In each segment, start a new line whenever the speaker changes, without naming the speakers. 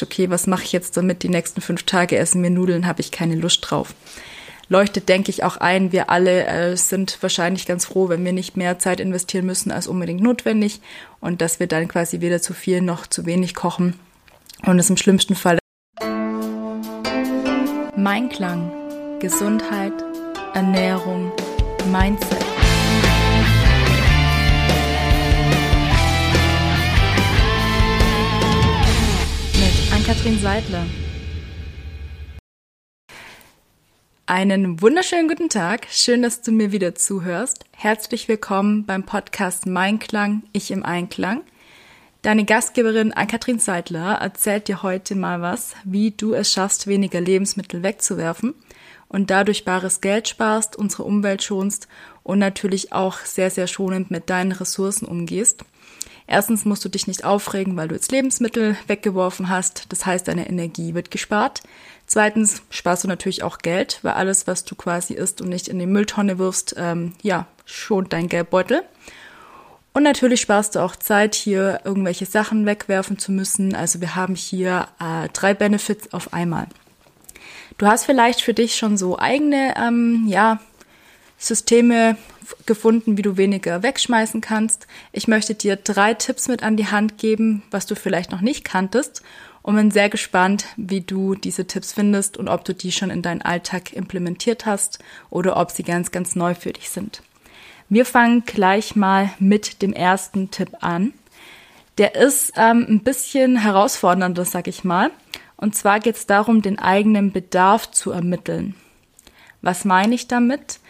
okay, was mache ich jetzt damit? Die nächsten fünf Tage essen wir Nudeln, habe ich keine Lust drauf. Leuchtet, denke ich, auch ein. Wir alle äh, sind wahrscheinlich ganz froh, wenn wir nicht mehr Zeit investieren müssen als unbedingt notwendig und dass wir dann quasi weder zu viel noch zu wenig kochen und es im schlimmsten Fall. Mein Klang. Gesundheit, Ernährung, Mindset. Ann-Kathrin Seidler. Einen wunderschönen guten Tag. Schön, dass du mir wieder zuhörst. Herzlich willkommen beim Podcast Mein Klang, ich im Einklang. Deine Gastgeberin Ann-Kathrin Seidler erzählt dir heute mal was, wie du es schaffst, weniger Lebensmittel wegzuwerfen und dadurch bares Geld sparst, unsere Umwelt schonst und natürlich auch sehr, sehr schonend mit deinen Ressourcen umgehst. Erstens musst du dich nicht aufregen, weil du jetzt Lebensmittel weggeworfen hast. Das heißt, deine Energie wird gespart. Zweitens sparst du natürlich auch Geld, weil alles, was du quasi isst und nicht in die Mülltonne wirfst, ähm, ja, schont dein Geldbeutel. Und natürlich sparst du auch Zeit, hier irgendwelche Sachen wegwerfen zu müssen. Also wir haben hier äh, drei Benefits auf einmal. Du hast vielleicht für dich schon so eigene, ähm, ja, Systeme gefunden, wie du weniger wegschmeißen kannst. Ich möchte dir drei Tipps mit an die Hand geben, was du vielleicht noch nicht kanntest und bin sehr gespannt, wie du diese Tipps findest und ob du die schon in deinen Alltag implementiert hast oder ob sie ganz, ganz neu für dich sind. Wir fangen gleich mal mit dem ersten Tipp an. Der ist ähm, ein bisschen herausfordernder, sag ich mal. Und zwar geht es darum, den eigenen Bedarf zu ermitteln. Was meine ich damit?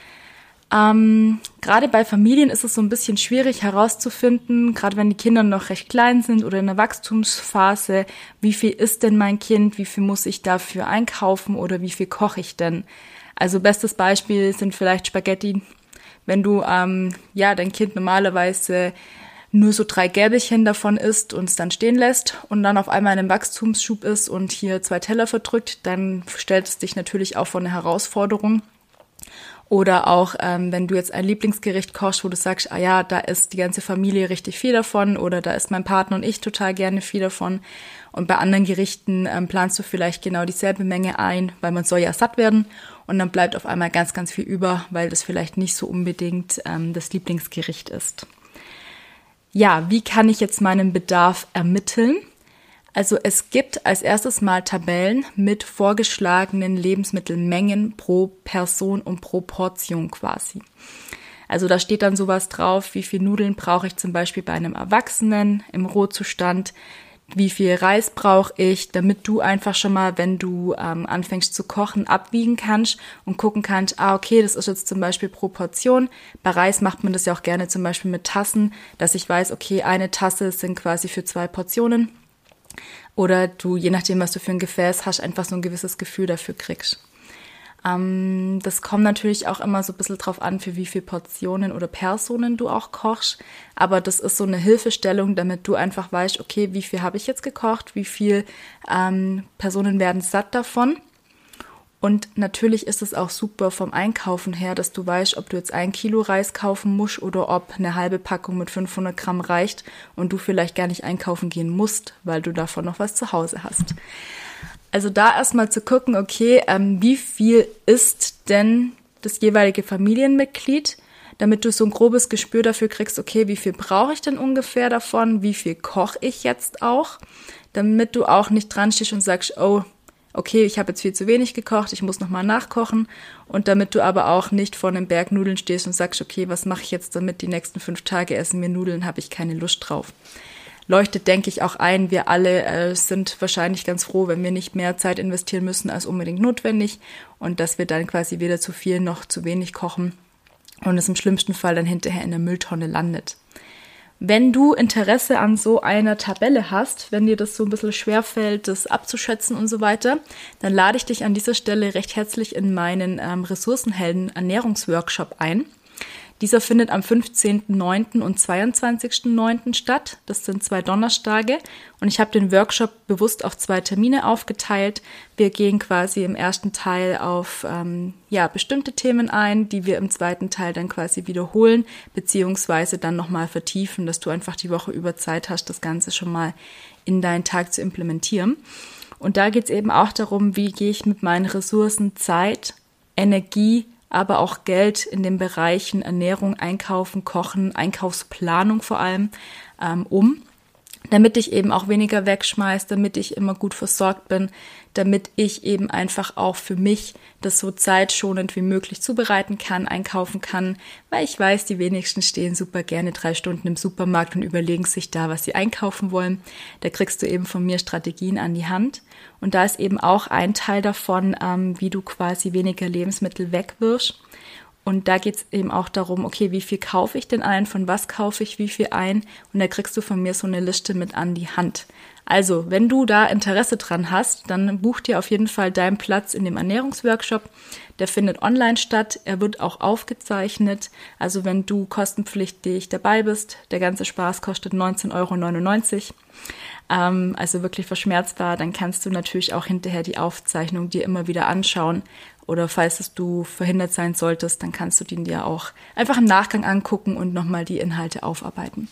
Ähm, gerade bei Familien ist es so ein bisschen schwierig herauszufinden, gerade wenn die Kinder noch recht klein sind oder in der Wachstumsphase, wie viel ist denn mein Kind, wie viel muss ich dafür einkaufen oder wie viel koche ich denn? Also bestes Beispiel sind vielleicht Spaghetti. Wenn du ähm, ja dein Kind normalerweise nur so drei Gäbelchen davon isst und es dann stehen lässt und dann auf einmal in einem Wachstumsschub ist und hier zwei Teller verdrückt, dann stellt es dich natürlich auch vor eine Herausforderung. Oder auch, ähm, wenn du jetzt ein Lieblingsgericht kochst, wo du sagst, ah ja, da ist die ganze Familie richtig viel davon oder da ist mein Partner und ich total gerne viel davon. Und bei anderen Gerichten ähm, planst du vielleicht genau dieselbe Menge ein, weil man soll ja satt werden. Und dann bleibt auf einmal ganz, ganz viel über, weil das vielleicht nicht so unbedingt ähm, das Lieblingsgericht ist. Ja, wie kann ich jetzt meinen Bedarf ermitteln? Also es gibt als erstes mal Tabellen mit vorgeschlagenen Lebensmittelmengen pro Person und pro Portion quasi. Also da steht dann sowas drauf, wie viel Nudeln brauche ich zum Beispiel bei einem Erwachsenen im Rohzustand, wie viel Reis brauche ich, damit du einfach schon mal, wenn du ähm, anfängst zu kochen, abwiegen kannst und gucken kannst, ah, okay, das ist jetzt zum Beispiel pro Portion. Bei Reis macht man das ja auch gerne zum Beispiel mit Tassen, dass ich weiß, okay, eine Tasse sind quasi für zwei Portionen oder du, je nachdem, was du für ein Gefäß hast, einfach so ein gewisses Gefühl dafür kriegst. Ähm, das kommt natürlich auch immer so ein bisschen drauf an, für wie viele Portionen oder Personen du auch kochst. Aber das ist so eine Hilfestellung, damit du einfach weißt, okay, wie viel habe ich jetzt gekocht, wie viele ähm, Personen werden satt davon. Und natürlich ist es auch super vom Einkaufen her, dass du weißt, ob du jetzt ein Kilo Reis kaufen musst oder ob eine halbe Packung mit 500 Gramm reicht und du vielleicht gar nicht einkaufen gehen musst, weil du davon noch was zu Hause hast. Also da erstmal zu gucken, okay, ähm, wie viel ist denn das jeweilige Familienmitglied, damit du so ein grobes Gespür dafür kriegst, okay, wie viel brauche ich denn ungefähr davon, wie viel koche ich jetzt auch, damit du auch nicht dran stehst und sagst, oh, okay, ich habe jetzt viel zu wenig gekocht, ich muss nochmal nachkochen. Und damit du aber auch nicht vor einem Berg Nudeln stehst und sagst, okay, was mache ich jetzt damit? Die nächsten fünf Tage essen mir Nudeln, habe ich keine Lust drauf. Leuchtet, denke ich, auch ein. Wir alle äh, sind wahrscheinlich ganz froh, wenn wir nicht mehr Zeit investieren müssen als unbedingt notwendig und dass wir dann quasi weder zu viel noch zu wenig kochen und es im schlimmsten Fall dann hinterher in der Mülltonne landet. Wenn du Interesse an so einer Tabelle hast, wenn dir das so ein bisschen schwerfällt, das abzuschätzen und so weiter, dann lade ich dich an dieser Stelle recht herzlich in meinen ähm, Ressourcenhelden Ernährungsworkshop ein. Dieser findet am 15.09. und 22.09. statt. Das sind zwei Donnerstage. Und ich habe den Workshop bewusst auf zwei Termine aufgeteilt. Wir gehen quasi im ersten Teil auf ähm, ja, bestimmte Themen ein, die wir im zweiten Teil dann quasi wiederholen, beziehungsweise dann nochmal vertiefen, dass du einfach die Woche über Zeit hast, das Ganze schon mal in deinen Tag zu implementieren. Und da geht es eben auch darum, wie gehe ich mit meinen Ressourcen Zeit, Energie, aber auch Geld in den Bereichen Ernährung, Einkaufen, Kochen, Einkaufsplanung vor allem ähm, um, damit ich eben auch weniger wegschmeiße, damit ich immer gut versorgt bin, damit ich eben einfach auch für mich das so zeitschonend wie möglich zubereiten kann, einkaufen kann, weil ich weiß, die wenigsten stehen super gerne drei Stunden im Supermarkt und überlegen sich da, was sie einkaufen wollen. Da kriegst du eben von mir Strategien an die Hand. Und da ist eben auch ein Teil davon, ähm, wie du quasi weniger Lebensmittel wegwirfst. Und da geht es eben auch darum, okay, wie viel kaufe ich denn ein, von was kaufe ich wie viel ein? Und da kriegst du von mir so eine Liste mit an die Hand. Also, wenn du da Interesse dran hast, dann buch dir auf jeden Fall deinen Platz in dem Ernährungsworkshop. Der findet online statt. Er wird auch aufgezeichnet. Also, wenn du kostenpflichtig dabei bist, der ganze Spaß kostet 19,99 Euro ähm, also wirklich verschmerzbar, dann kannst du natürlich auch hinterher die Aufzeichnung dir immer wieder anschauen. Oder falls es du verhindert sein solltest, dann kannst du den dir auch einfach im Nachgang angucken und nochmal die Inhalte aufarbeiten.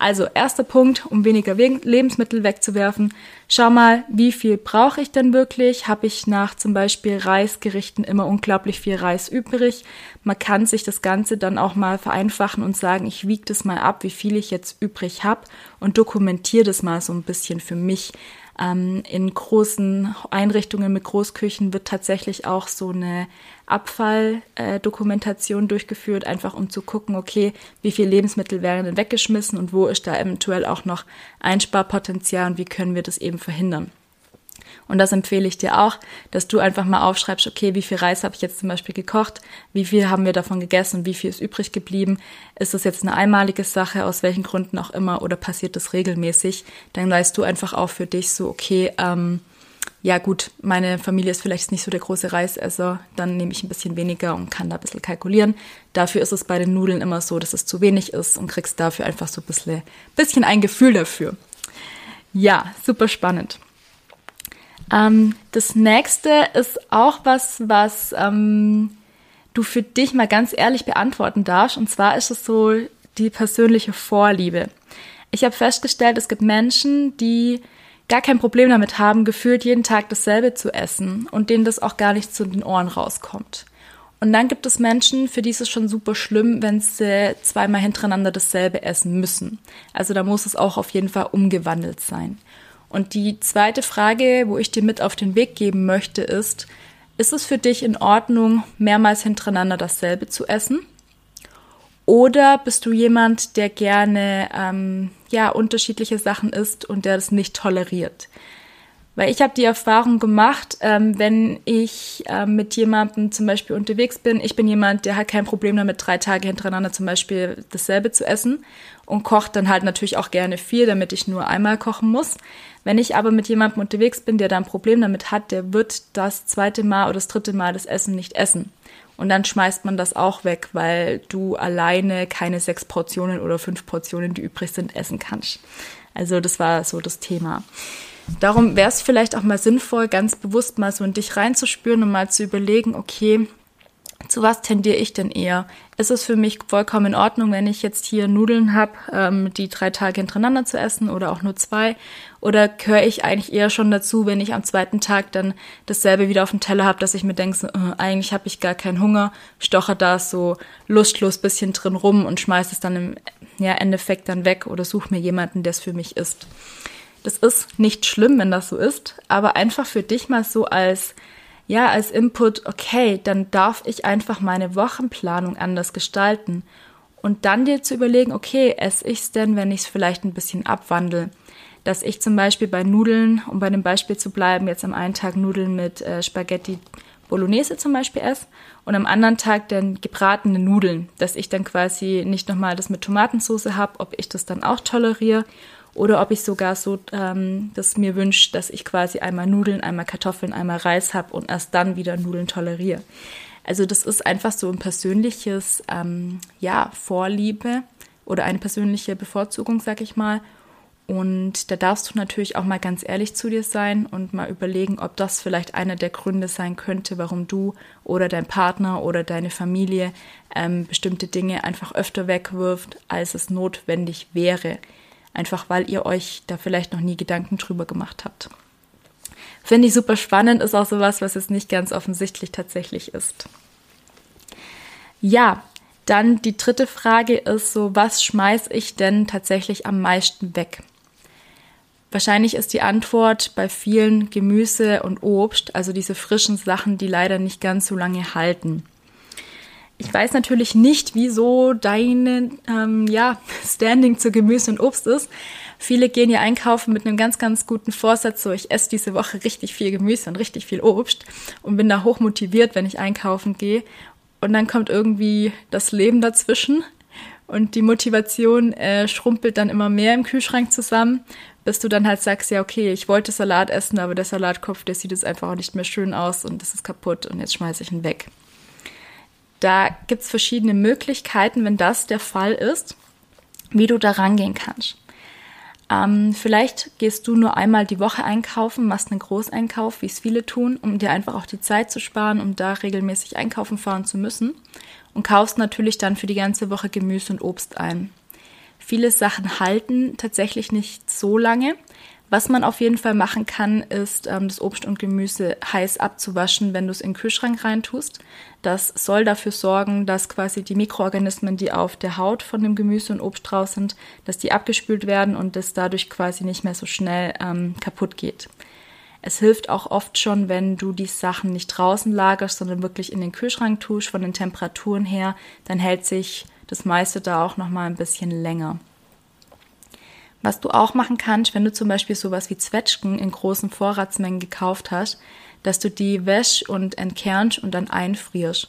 Also erster Punkt, um weniger Lebensmittel wegzuwerfen. Schau mal, wie viel brauche ich denn wirklich? Habe ich nach zum Beispiel Reisgerichten immer unglaublich viel Reis übrig? Man kann sich das Ganze dann auch mal vereinfachen und sagen, ich wiege das mal ab, wie viel ich jetzt übrig habe und dokumentiere das mal so ein bisschen für mich. Ähm, in großen Einrichtungen mit Großküchen wird tatsächlich auch so eine Abfalldokumentation äh, durchgeführt, einfach um zu gucken, okay, wie viel Lebensmittel werden denn weggeschmissen und wo ist da eventuell auch noch Einsparpotenzial und wie können wir das eben verhindern. Und das empfehle ich dir auch, dass du einfach mal aufschreibst, okay, wie viel Reis habe ich jetzt zum Beispiel gekocht, wie viel haben wir davon gegessen, wie viel ist übrig geblieben, ist das jetzt eine einmalige Sache, aus welchen Gründen auch immer, oder passiert das regelmäßig, dann weißt du einfach auch für dich so, okay, ähm, ja gut, meine Familie ist vielleicht nicht so der große Reisesser, dann nehme ich ein bisschen weniger und kann da ein bisschen kalkulieren. Dafür ist es bei den Nudeln immer so, dass es zu wenig ist und kriegst dafür einfach so ein bisschen, bisschen ein Gefühl dafür. Ja, super spannend. Ähm, das nächste ist auch was, was ähm, du für dich mal ganz ehrlich beantworten darfst. Und zwar ist es so die persönliche Vorliebe. Ich habe festgestellt, es gibt Menschen, die gar kein Problem damit haben, gefühlt jeden Tag dasselbe zu essen und denen das auch gar nicht zu den Ohren rauskommt. Und dann gibt es Menschen, für die ist es schon super schlimm, wenn sie zweimal hintereinander dasselbe essen müssen. Also da muss es auch auf jeden Fall umgewandelt sein. Und die zweite Frage, wo ich dir mit auf den Weg geben möchte, ist, ist es für dich in Ordnung, mehrmals hintereinander dasselbe zu essen? Oder bist du jemand, der gerne ähm, ja unterschiedliche Sachen isst und der das nicht toleriert? Weil ich habe die Erfahrung gemacht, ähm, wenn ich ähm, mit jemandem zum Beispiel unterwegs bin, ich bin jemand, der hat kein Problem damit, drei Tage hintereinander zum Beispiel dasselbe zu essen und kocht dann halt natürlich auch gerne viel, damit ich nur einmal kochen muss. Wenn ich aber mit jemandem unterwegs bin, der da ein Problem damit hat, der wird das zweite Mal oder das dritte Mal das Essen nicht essen. Und dann schmeißt man das auch weg, weil du alleine keine sechs Portionen oder fünf Portionen, die übrig sind, essen kannst. Also das war so das Thema. Darum wäre es vielleicht auch mal sinnvoll, ganz bewusst mal so in dich reinzuspüren und mal zu überlegen, okay, zu was tendiere ich denn eher? Ist es für mich vollkommen in Ordnung, wenn ich jetzt hier Nudeln habe, ähm, die drei Tage hintereinander zu essen oder auch nur zwei? Oder gehöre ich eigentlich eher schon dazu, wenn ich am zweiten Tag dann dasselbe wieder auf dem Teller habe, dass ich mir denke, so, äh, eigentlich habe ich gar keinen Hunger, stoche da so lustlos bisschen drin rum und schmeiße es dann im ja, Endeffekt dann weg oder suche mir jemanden, der es für mich ist. Das ist nicht schlimm, wenn das so ist, aber einfach für dich mal so als ja, als Input, okay, dann darf ich einfach meine Wochenplanung anders gestalten. Und dann dir zu überlegen, okay, esse ich es denn, wenn ich es vielleicht ein bisschen abwandle? Dass ich zum Beispiel bei Nudeln, um bei dem Beispiel zu bleiben, jetzt am einen Tag Nudeln mit äh, Spaghetti Bolognese zum Beispiel esse und am anderen Tag dann gebratene Nudeln, dass ich dann quasi nicht nochmal das mit Tomatensauce habe, ob ich das dann auch toleriere oder ob ich sogar so ähm, das mir wünsche, dass ich quasi einmal Nudeln, einmal Kartoffeln, einmal Reis habe und erst dann wieder Nudeln toleriere. Also das ist einfach so ein persönliches, ähm, ja, Vorliebe oder eine persönliche Bevorzugung, sag ich mal. Und da darfst du natürlich auch mal ganz ehrlich zu dir sein und mal überlegen, ob das vielleicht einer der Gründe sein könnte, warum du oder dein Partner oder deine Familie ähm, bestimmte Dinge einfach öfter wegwirft, als es notwendig wäre. Einfach weil ihr euch da vielleicht noch nie Gedanken drüber gemacht habt. Finde ich super spannend, ist auch sowas, was jetzt nicht ganz offensichtlich tatsächlich ist. Ja, dann die dritte Frage ist so, was schmeiß ich denn tatsächlich am meisten weg? Wahrscheinlich ist die Antwort bei vielen Gemüse und Obst, also diese frischen Sachen, die leider nicht ganz so lange halten. Ich weiß natürlich nicht, wieso deine ähm, ja, Standing zu Gemüse und Obst ist. Viele gehen ja einkaufen mit einem ganz, ganz guten Vorsatz, so ich esse diese Woche richtig viel Gemüse und richtig viel Obst und bin da hoch motiviert, wenn ich einkaufen gehe. Und dann kommt irgendwie das Leben dazwischen und die Motivation äh, schrumpelt dann immer mehr im Kühlschrank zusammen bis du dann halt sagst, ja, okay, ich wollte Salat essen, aber der Salatkopf, der sieht jetzt einfach auch nicht mehr schön aus und das ist kaputt und jetzt schmeiße ich ihn weg. Da gibt es verschiedene Möglichkeiten, wenn das der Fall ist, wie du da rangehen kannst. Ähm, vielleicht gehst du nur einmal die Woche einkaufen, machst einen Großeinkauf, wie es viele tun, um dir einfach auch die Zeit zu sparen, um da regelmäßig einkaufen fahren zu müssen. Und kaufst natürlich dann für die ganze Woche Gemüse und Obst ein. Viele Sachen halten tatsächlich nicht so lange. Was man auf jeden Fall machen kann, ist ähm, das Obst und Gemüse heiß abzuwaschen, wenn du es in den Kühlschrank reintust. Das soll dafür sorgen, dass quasi die Mikroorganismen, die auf der Haut von dem Gemüse und Obst drauf sind, dass die abgespült werden und das dadurch quasi nicht mehr so schnell ähm, kaputt geht. Es hilft auch oft schon, wenn du die Sachen nicht draußen lagerst, sondern wirklich in den Kühlschrank tust, von den Temperaturen her, dann hält sich das meiste da auch noch mal ein bisschen länger. Was du auch machen kannst, wenn du zum Beispiel sowas wie Zwetschgen in großen Vorratsmengen gekauft hast, dass du die wäsch und entkernst und dann einfrierst.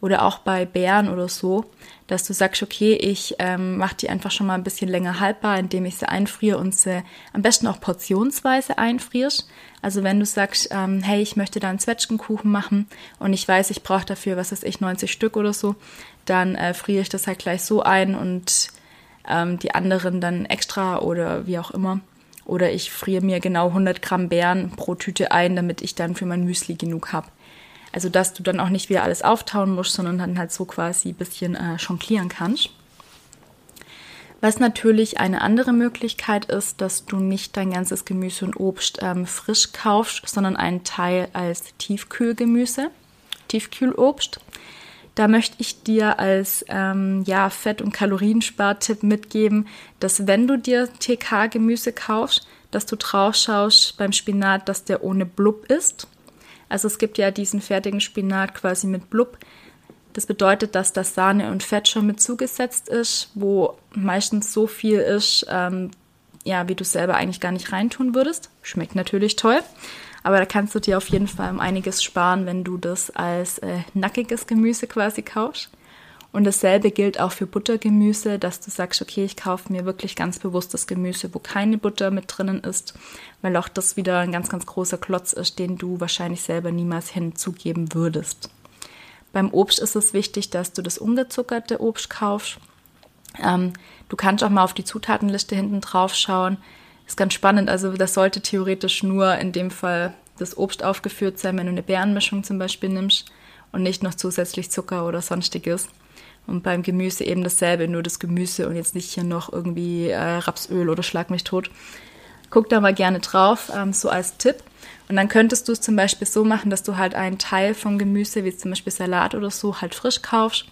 Oder auch bei Beeren oder so, dass du sagst, okay, ich ähm, mache die einfach schon mal ein bisschen länger haltbar, indem ich sie einfriere und sie am besten auch portionsweise einfrierst. Also wenn du sagst, ähm, hey, ich möchte da einen Zwetschgenkuchen machen und ich weiß, ich brauche dafür, was weiß ich, 90 Stück oder so, dann äh, friere ich das halt gleich so ein und ähm, die anderen dann extra oder wie auch immer. Oder ich friere mir genau 100 Gramm Beeren pro Tüte ein, damit ich dann für mein Müsli genug habe. Also dass du dann auch nicht wieder alles auftauen musst, sondern dann halt so quasi ein bisschen äh, jonglieren kannst. Was natürlich eine andere Möglichkeit ist, dass du nicht dein ganzes Gemüse und Obst ähm, frisch kaufst, sondern einen Teil als Tiefkühlgemüse, Tiefkühlobst. Da möchte ich dir als ähm, ja, Fett- und Kalorienspartipp mitgeben, dass wenn du dir TK-Gemüse kaufst, dass du drauf schaust beim Spinat, dass der ohne Blub ist. Also es gibt ja diesen fertigen Spinat quasi mit Blub. Das bedeutet, dass das Sahne und Fett schon mit zugesetzt ist, wo meistens so viel ist, ähm, ja, wie du selber eigentlich gar nicht reintun würdest. Schmeckt natürlich toll. Aber da kannst du dir auf jeden Fall um einiges sparen, wenn du das als äh, nackiges Gemüse quasi kaufst. Und dasselbe gilt auch für Buttergemüse, dass du sagst, okay, ich kaufe mir wirklich ganz bewusst das Gemüse, wo keine Butter mit drinnen ist, weil auch das wieder ein ganz, ganz großer Klotz ist, den du wahrscheinlich selber niemals hinzugeben würdest. Beim Obst ist es wichtig, dass du das ungezuckerte Obst kaufst. Ähm, du kannst auch mal auf die Zutatenliste hinten drauf schauen ist ganz spannend. Also das sollte theoretisch nur in dem Fall das Obst aufgeführt sein, wenn du eine Beerenmischung zum Beispiel nimmst und nicht noch zusätzlich Zucker oder sonstiges. Und beim Gemüse eben dasselbe, nur das Gemüse und jetzt nicht hier noch irgendwie äh, Rapsöl oder Schlag mich tot. Guck da mal gerne drauf, ähm, so als Tipp. Und dann könntest du es zum Beispiel so machen, dass du halt einen Teil vom Gemüse, wie zum Beispiel Salat oder so, halt frisch kaufst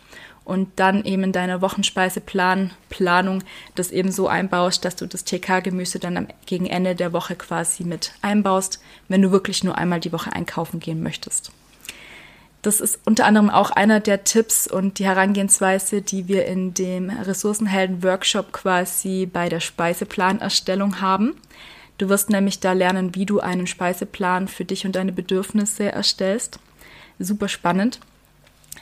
und dann eben in deiner Wochenspeiseplanung das eben so einbaust, dass du das TK-Gemüse dann am, gegen Ende der Woche quasi mit einbaust, wenn du wirklich nur einmal die Woche einkaufen gehen möchtest. Das ist unter anderem auch einer der Tipps und die Herangehensweise, die wir in dem Ressourcenhelden-Workshop quasi bei der Speiseplanerstellung haben. Du wirst nämlich da lernen, wie du einen Speiseplan für dich und deine Bedürfnisse erstellst. Super spannend.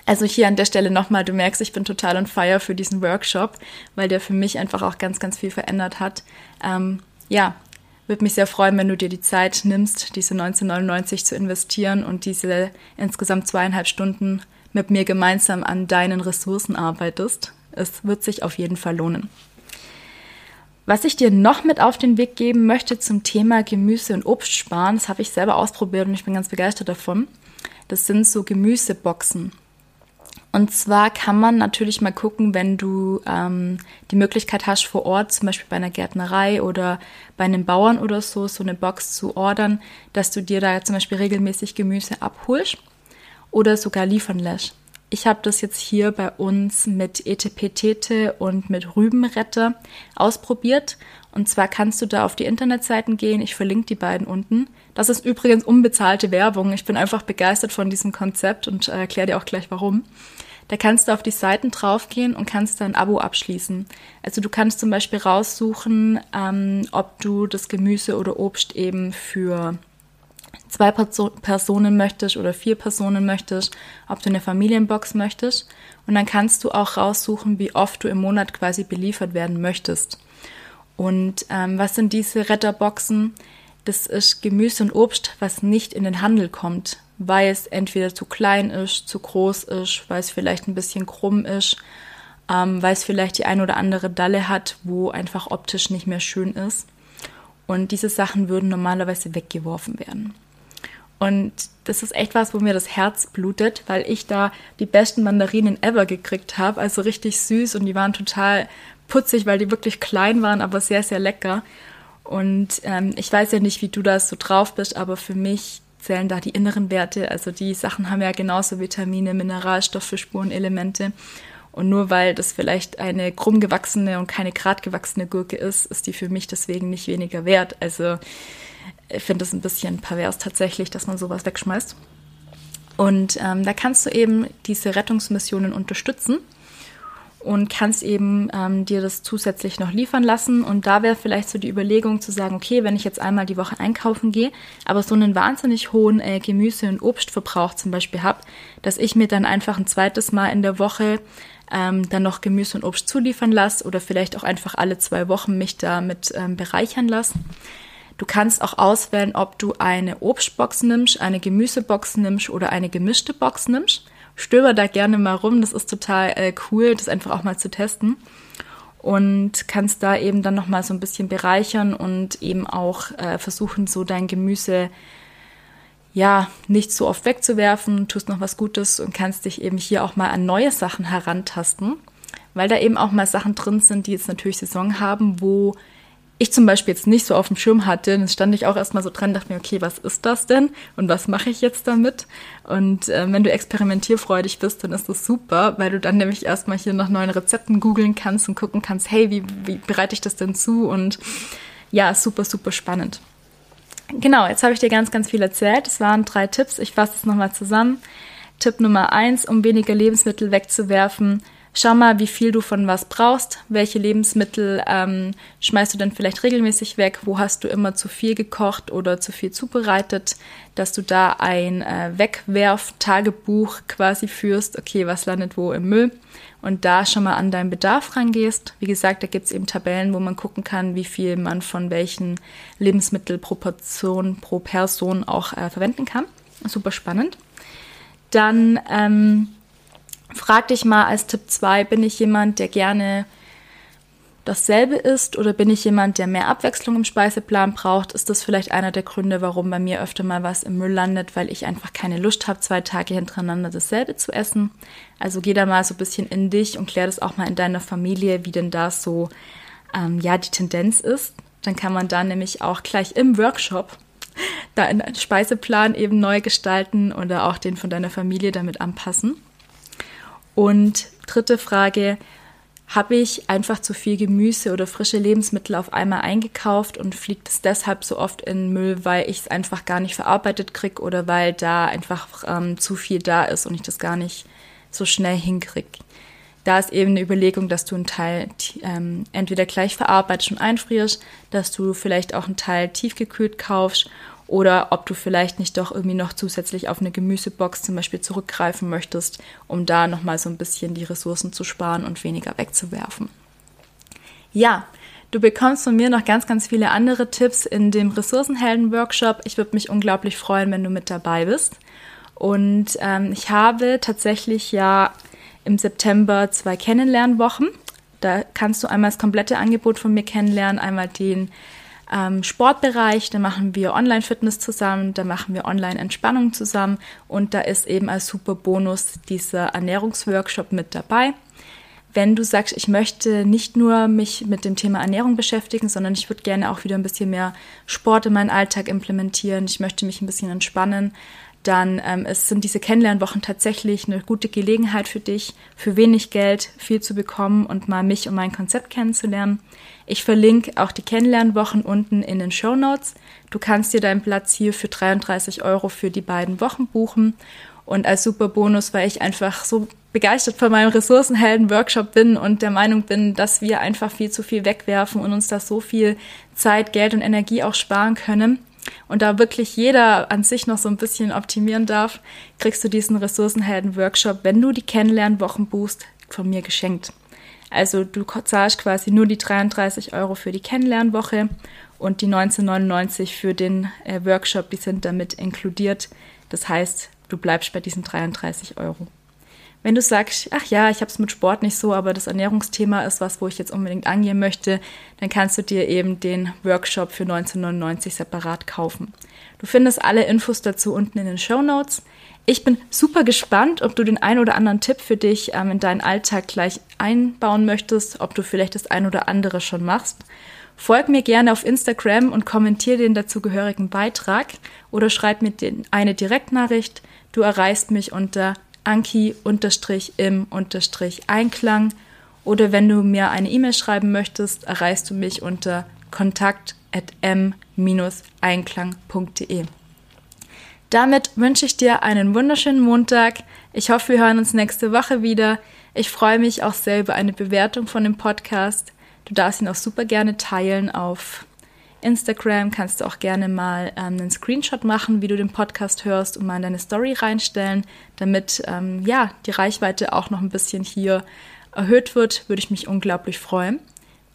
Also hier an der Stelle nochmal, du merkst, ich bin total on fire für diesen Workshop, weil der für mich einfach auch ganz, ganz viel verändert hat. Ähm, ja, würde mich sehr freuen, wenn du dir die Zeit nimmst, diese 1999 zu investieren und diese insgesamt zweieinhalb Stunden mit mir gemeinsam an deinen Ressourcen arbeitest. Es wird sich auf jeden Fall lohnen. Was ich dir noch mit auf den Weg geben möchte zum Thema Gemüse und Obst sparen, das habe ich selber ausprobiert und ich bin ganz begeistert davon. Das sind so Gemüseboxen. Und zwar kann man natürlich mal gucken, wenn du ähm, die Möglichkeit hast, vor Ort, zum Beispiel bei einer Gärtnerei oder bei einem Bauern oder so, so eine Box zu ordern, dass du dir da zum Beispiel regelmäßig Gemüse abholst oder sogar liefern lässt. Ich habe das jetzt hier bei uns mit Etepetete und mit Rübenretter ausprobiert. Und zwar kannst du da auf die Internetseiten gehen. Ich verlinke die beiden unten. Das ist übrigens unbezahlte Werbung. Ich bin einfach begeistert von diesem Konzept und äh, erkläre dir auch gleich warum. Da kannst du auf die Seiten draufgehen und kannst dann ein Abo abschließen. Also du kannst zum Beispiel raussuchen, ähm, ob du das Gemüse oder Obst eben für zwei Personen möchtest oder vier Personen möchtest, ob du eine Familienbox möchtest. Und dann kannst du auch raussuchen, wie oft du im Monat quasi beliefert werden möchtest. Und ähm, was sind diese Retterboxen? Das ist Gemüse und Obst, was nicht in den Handel kommt, weil es entweder zu klein ist, zu groß ist, weil es vielleicht ein bisschen krumm ist, ähm, weil es vielleicht die ein oder andere Dalle hat, wo einfach optisch nicht mehr schön ist. Und diese Sachen würden normalerweise weggeworfen werden. Und das ist echt was, wo mir das Herz blutet, weil ich da die besten Mandarinen ever gekriegt habe. Also richtig süß und die waren total putzig, weil die wirklich klein waren, aber sehr, sehr lecker. Und ähm, ich weiß ja nicht, wie du da so drauf bist, aber für mich zählen da die inneren Werte. Also die Sachen haben ja genauso Vitamine, Mineralstoffe, Spurenelemente. Und nur weil das vielleicht eine krumm gewachsene und keine grad gewachsene Gurke ist, ist die für mich deswegen nicht weniger wert. Also ich finde es ein bisschen pervers tatsächlich, dass man sowas wegschmeißt. Und ähm, da kannst du eben diese Rettungsmissionen unterstützen und kannst eben ähm, dir das zusätzlich noch liefern lassen. Und da wäre vielleicht so die Überlegung zu sagen, okay, wenn ich jetzt einmal die Woche einkaufen gehe, aber so einen wahnsinnig hohen äh, Gemüse- und Obstverbrauch zum Beispiel habe, dass ich mir dann einfach ein zweites Mal in der Woche ähm, dann noch Gemüse und Obst zuliefern lasse oder vielleicht auch einfach alle zwei Wochen mich damit ähm, bereichern lasse. Du kannst auch auswählen, ob du eine Obstbox nimmst, eine Gemüsebox nimmst oder eine gemischte Box nimmst. Stöber da gerne mal rum, das ist total äh, cool, das einfach auch mal zu testen. Und kannst da eben dann nochmal so ein bisschen bereichern und eben auch äh, versuchen, so dein Gemüse ja, nicht so oft wegzuwerfen, tust noch was Gutes und kannst dich eben hier auch mal an neue Sachen herantasten, weil da eben auch mal Sachen drin sind, die jetzt natürlich Saison haben, wo ich zum Beispiel jetzt nicht so auf dem Schirm hatte, dann stand ich auch erstmal so dran, dachte mir, okay, was ist das denn und was mache ich jetzt damit? Und äh, wenn du experimentierfreudig bist, dann ist das super, weil du dann nämlich erstmal hier nach neuen Rezepten googeln kannst und gucken kannst, hey, wie, wie bereite ich das denn zu? Und ja, super, super spannend. Genau, jetzt habe ich dir ganz, ganz viel erzählt. Es waren drei Tipps. Ich fasse es nochmal zusammen. Tipp Nummer eins, um weniger Lebensmittel wegzuwerfen, Schau mal, wie viel du von was brauchst, welche Lebensmittel ähm, schmeißt du denn vielleicht regelmäßig weg, wo hast du immer zu viel gekocht oder zu viel zubereitet, dass du da ein äh, Wegwerf-Tagebuch quasi führst, okay, was landet wo im Müll und da schon mal an deinen Bedarf rangehst. Wie gesagt, da gibt es eben Tabellen, wo man gucken kann, wie viel man von welchen Lebensmittelproportionen pro Person auch äh, verwenden kann. Super spannend. Dann ähm, Frag dich mal als Tipp 2, bin ich jemand, der gerne dasselbe isst oder bin ich jemand, der mehr Abwechslung im Speiseplan braucht? Ist das vielleicht einer der Gründe, warum bei mir öfter mal was im Müll landet, weil ich einfach keine Lust habe, zwei Tage hintereinander dasselbe zu essen? Also geh da mal so ein bisschen in dich und klär das auch mal in deiner Familie, wie denn da so ähm, ja die Tendenz ist. Dann kann man da nämlich auch gleich im Workshop da einen Speiseplan eben neu gestalten oder auch den von deiner Familie damit anpassen. Und dritte Frage, habe ich einfach zu viel Gemüse oder frische Lebensmittel auf einmal eingekauft und fliegt es deshalb so oft in Müll, weil ich es einfach gar nicht verarbeitet kriege oder weil da einfach ähm, zu viel da ist und ich das gar nicht so schnell hinkriege. Da ist eben eine Überlegung, dass du einen Teil ähm, entweder gleich verarbeitet und einfrierst, dass du vielleicht auch einen Teil tiefgekühlt kaufst oder ob du vielleicht nicht doch irgendwie noch zusätzlich auf eine Gemüsebox zum Beispiel zurückgreifen möchtest, um da nochmal so ein bisschen die Ressourcen zu sparen und weniger wegzuwerfen. Ja, du bekommst von mir noch ganz, ganz viele andere Tipps in dem Ressourcenhelden-Workshop. Ich würde mich unglaublich freuen, wenn du mit dabei bist. Und ähm, ich habe tatsächlich ja im September zwei Kennenlernwochen. Da kannst du einmal das komplette Angebot von mir kennenlernen, einmal den ähm, Sportbereich, da machen wir Online-Fitness zusammen, da machen wir Online-Entspannung zusammen und da ist eben als super Bonus dieser Ernährungsworkshop mit dabei. Wenn du sagst, ich möchte nicht nur mich mit dem Thema Ernährung beschäftigen, sondern ich würde gerne auch wieder ein bisschen mehr Sport in meinen Alltag implementieren, ich möchte mich ein bisschen entspannen, dann ähm, es sind diese Kennenlernwochen tatsächlich eine gute Gelegenheit für dich, für wenig Geld viel zu bekommen und mal mich und mein Konzept kennenzulernen. Ich verlinke auch die Kennenlernwochen unten in den Show Notes. Du kannst dir deinen Platz hier für 33 Euro für die beiden Wochen buchen. Und als super Bonus, weil ich einfach so begeistert von meinem Ressourcenhelden-Workshop bin und der Meinung bin, dass wir einfach viel zu viel wegwerfen und uns da so viel Zeit, Geld und Energie auch sparen können. Und da wirklich jeder an sich noch so ein bisschen optimieren darf, kriegst du diesen Ressourcenhelden-Workshop, wenn du die Kennenlernwochen buchst, von mir geschenkt. Also du zahlst quasi nur die 33 Euro für die Kennenlernwoche und die 19,99 für den äh, Workshop, die sind damit inkludiert. Das heißt, du bleibst bei diesen 33 Euro. Wenn du sagst, ach ja, ich habe es mit Sport nicht so, aber das Ernährungsthema ist was, wo ich jetzt unbedingt angehen möchte, dann kannst du dir eben den Workshop für 1999 separat kaufen. Du findest alle Infos dazu unten in den Show Notes. Ich bin super gespannt, ob du den ein oder anderen Tipp für dich ähm, in deinen Alltag gleich einbauen möchtest, ob du vielleicht das ein oder andere schon machst. Folg mir gerne auf Instagram und kommentiere den dazugehörigen Beitrag oder schreib mir eine Direktnachricht. Du erreichst mich unter anki-im-einklang oder wenn du mir eine E-Mail schreiben möchtest, erreichst du mich unter kontakt.m-einklang.de. Damit wünsche ich dir einen wunderschönen Montag. Ich hoffe, wir hören uns nächste Woche wieder. Ich freue mich auch sehr über eine Bewertung von dem Podcast. Du darfst ihn auch super gerne teilen auf Instagram kannst du auch gerne mal ähm, einen Screenshot machen, wie du den Podcast hörst und mal in deine Story reinstellen, damit ähm, ja die Reichweite auch noch ein bisschen hier erhöht wird, würde ich mich unglaublich freuen.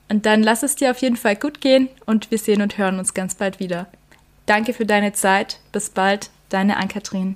Und dann lass es dir auf jeden Fall gut gehen und wir sehen und hören uns ganz bald wieder. Danke für deine Zeit. Bis bald, deine Ann-Kathrin.